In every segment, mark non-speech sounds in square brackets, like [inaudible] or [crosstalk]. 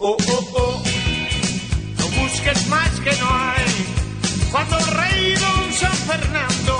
oh, oh, oh. No busques más que no hay. Cuando rey don San Fernando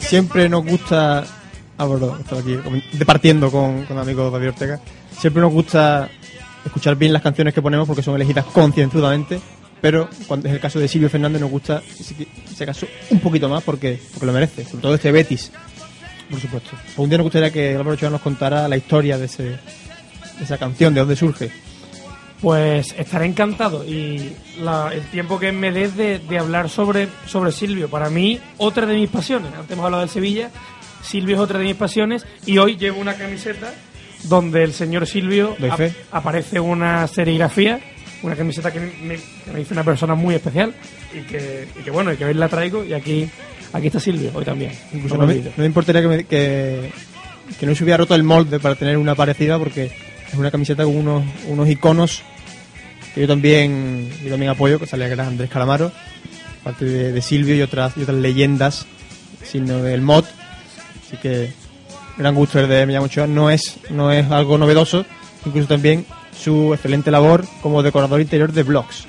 Siempre nos gusta. Ah, bueno, estaba aquí departiendo con, con amigos David Ortega. Siempre nos gusta escuchar bien las canciones que ponemos porque son elegidas concienzudamente. Pero cuando es el caso de Silvio Fernández, nos gusta, ese caso, un poquito más porque, porque lo merece. Sobre todo este Betis, por supuesto. Pues un día nos gustaría que Álvaro Ochoa nos contara la historia de, ese, de esa canción, de dónde surge. Pues estaré encantado y la- el tiempo que me des de, de hablar sobre, sobre Silvio. Para mí, otra de mis pasiones. Antes hemos hablado del Sevilla, Silvio es otra de mis pasiones y hoy llevo una camiseta donde el señor Silvio fe. aparece una serigrafía, una camiseta que me, que me hizo una persona muy especial y que, y que bueno, y que hoy la traigo y aquí, aquí está Silvio, hoy también. Incluso no, me, no me importaría que, me- que, que no se hubiera roto el molde para tener una parecida porque es una camiseta con unos, unos iconos que yo también yo también apoyo, que salía que era Andrés Calamaro, parte de, Silvio y otras y otras leyendas, sino del mod. Así que gran gusto el de Millán Ochoa. No es, no es algo novedoso, incluso también su excelente labor como decorador interior de blogs.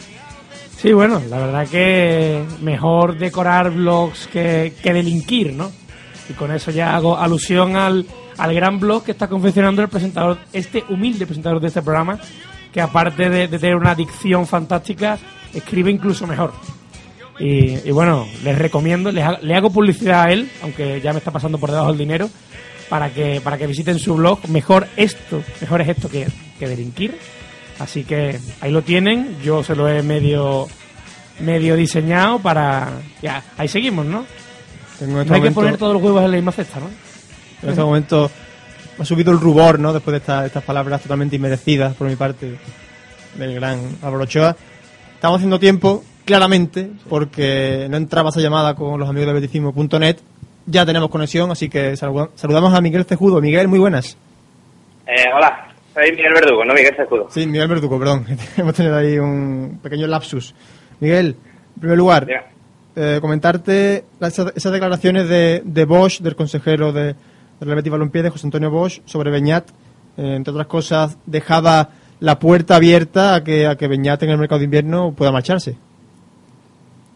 Sí, bueno, la verdad que mejor decorar blogs que, que delinquir, ¿no? Y con eso ya hago alusión al, al gran blog que está confeccionando el presentador, este humilde presentador de este programa, que aparte de, de tener una dicción fantástica, escribe incluso mejor. Y, y bueno, les recomiendo, les ha- le hago publicidad a él, aunque ya me está pasando por debajo el dinero, para que, para que visiten su blog. Mejor esto, mejor es esto que, que delinquir. Así que ahí lo tienen, yo se lo he medio medio diseñado para... Ya, ahí seguimos, ¿no? Tengo No este hay que poner todos los huevos en la misma cesta, ¿no? En este momento ha subido el rubor, ¿no? Después de esta- estas palabras totalmente inmerecidas por mi parte del gran Álvaro Ochoa. Estamos haciendo tiempo, claramente, porque no entraba esa llamada con los amigos de beticismo.net. Ya tenemos conexión, así que saluda- saludamos a Miguel Cejudo. Miguel, muy buenas. Eh, hola, soy Miguel Verdugo, no Miguel Cejudo. Sí, Miguel Verdugo, perdón. [laughs] Hemos tenido ahí un pequeño lapsus. Miguel, en primer lugar, eh, comentarte esas declaraciones de, de Bosch, del consejero de, del Real Betis Balompié, de José Antonio Bosch, sobre Beñat. Eh, entre otras cosas, dejaba la puerta abierta a que, a que Beñat en el mercado de invierno pueda marcharse.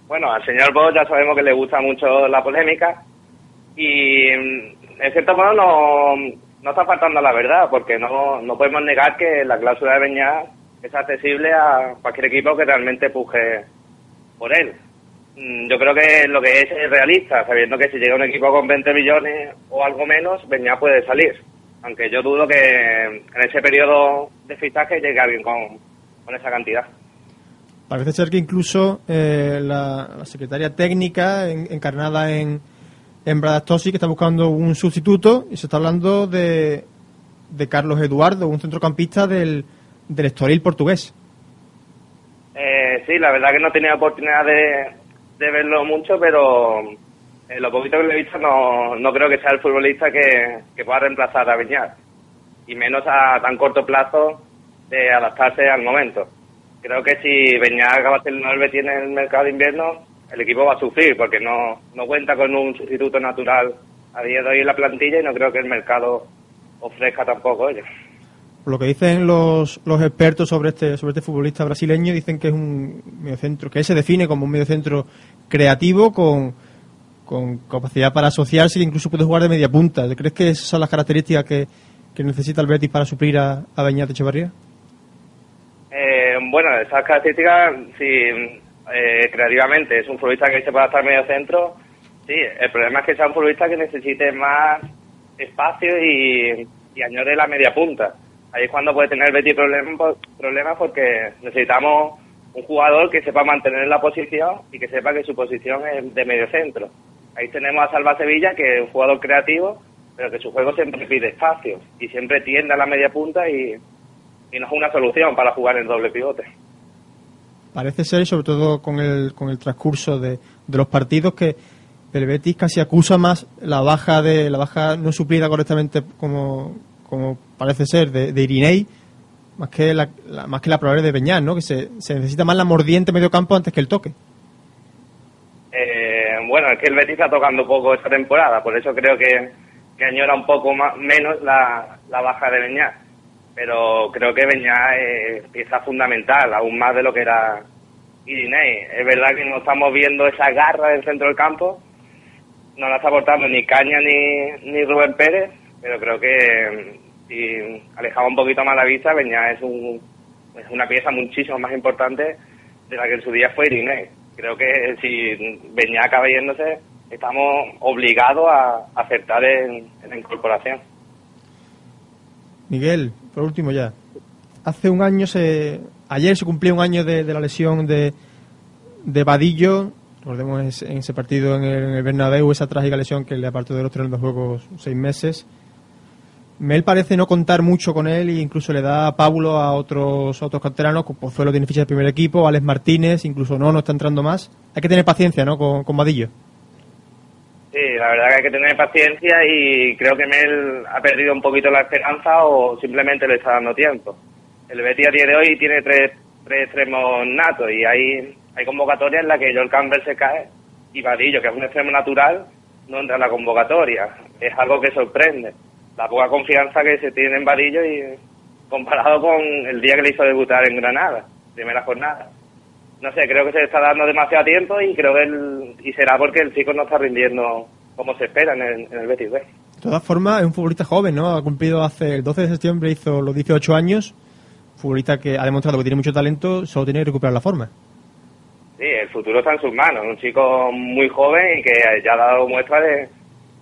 Bueno, al señor Bosch ya sabemos que le gusta mucho la polémica y mm, en cierto modo no, no está faltando la verdad porque no, no podemos negar que la cláusula de Beñat es accesible a cualquier equipo que realmente puje por él. Mm, Yo creo que lo que es es realista, sabiendo que si llega un equipo con 20 millones o algo menos, Beñat puede salir. Aunque yo dudo que en ese periodo de fichaje llegue alguien con, con esa cantidad. Parece ser que incluso eh, la, la secretaria técnica en- encarnada en, en Bradastosi, que está buscando un sustituto, y se está hablando de, de Carlos Eduardo, un centrocampista del, del Estoril portugués. Eh, sí, la verdad que no he tenido oportunidad de, de verlo mucho, pero en lo poquito que lo he visto no, no creo que sea el futbolista que, que pueda reemplazar a Beñat. Y menos a tan corto plazo de adaptarse al momento. Creo que si de ser el 9 tiene el mercado de invierno, el equipo va a sufrir porque no, no cuenta con un sustituto natural a día de hoy en la plantilla y no creo que el mercado ofrezca tampoco ello. Lo que dicen los, los expertos sobre este, sobre este futbolista brasileño, dicen que es un mediocentro, que se define como un mediocentro creativo con, con capacidad para asociarse e incluso puede jugar de media punta. ¿Crees que esas son las características que, que necesita el Betis para suplir a, a Beñat Echevarría? Eh, bueno, esas características, sí, eh, creativamente es un futbolista que se puede estar medio centro. Sí, el problema es que sea un futbolista que necesite más espacio y, y añore la media punta. Ahí es cuando puede tener Betty problemas porque necesitamos un jugador que sepa mantener la posición y que sepa que su posición es de medio centro. Ahí tenemos a Salva Sevilla, que es un jugador creativo, pero que su juego siempre pide espacio y siempre tiende a la media punta y, y no es una solución para jugar en doble pivote. Parece ser, sobre todo con el, con el transcurso de, de los partidos, que el Betis casi acusa más la baja de la baja no suplida correctamente como, como parece ser de, Irinei más que la, la- más que la probable de Beñat, ¿no? Que se, necesita más la mordiente medio campo antes que el toque. Eh, bueno, es que el Betis está tocando poco esta temporada, por eso creo que, que añora un poco menos la, la baja de Beñat. Pero creo que Beñat es pieza fundamental, aún más de lo que era Irinei. Es verdad que no estamos viendo esa garra del centro del campo, no la está aportando ni Caña ni, ni Rubén Pérez, pero creo que si alejaba un poquito más la vista, Beñat es, un, es una pieza muchísimo más importante de la que en su día fue Irinei. Creo que si Beñat acaba yéndose, estamos obligados a acertar en, la incorporación. Miguel, por último ya. Hace un año se. Ayer se cumplió un año de, de la lesión de, de Vadillo. Recordemos en ese partido en el, en Bernabéu, esa trágica lesión que le apartó de los terrenos de juegos seis meses. Mel parece no contar mucho con él e incluso le da pábulo a otros, a otros canteranos, como Pozuelo tiene ficha del primer equipo, Alex Martínez, incluso no, no está entrando más. Hay que tener paciencia, ¿no? Con, con Vadillo. Sí, la verdad que hay que tener paciencia y creo que Mel ha perdido un poquito la esperanza o simplemente le está dando tiempo. El Betis a día de hoy tiene tres, tres extremos natos y hay, hay convocatorias en las que Joel Campbell se cae y Vadillo, que es un extremo natural, no entra en la convocatoria. Es algo que sorprende. La poca confianza que se tiene en Vadillo y comparado con el día que le hizo debutar en Granada, primera jornada. No sé, creo que se le está dando demasiado tiempo y creo que el, y será porque el chico no está rindiendo como se espera en el, en el Betis B. De todas formas, es un futbolista joven, ¿no? Ha cumplido hace el 12 de septiembre, hizo los 18 años. Futbolista que ha demostrado que tiene mucho talento, solo tiene que recuperar la forma. Sí, el futuro está en sus manos. Un chico muy joven y que ya ha dado muestra de,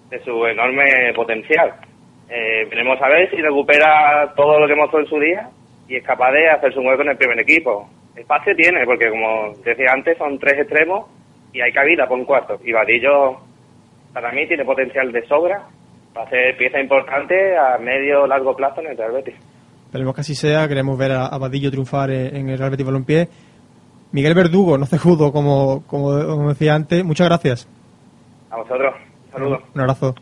de su enorme potencial. Eh, veremos a ver si recupera todo lo que mostró en su día y es capaz de hacer su hueco en el primer equipo. Espacio tiene, porque como decía antes, son tres extremos y hay cabida por un cuarto. Y Vadillo, para mí, tiene potencial de sobra para ser pieza importante a medio largo plazo en el Real Betis. Esperemos que así sea, queremos ver a, a Vadillo triunfar en, en el Real Betis Balompié. Miguel Verdugo, no cejudo, como, como, como decía antes, muchas gracias. A vosotros, un saludo. Un abrazo.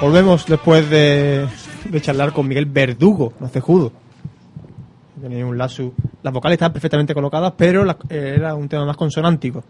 Volvemos después de, charlar con Miguel Verdugo, no cejudo. Tenía un. Las vocales estaban perfectamente colocadas, pero la- era un tema más consonántico.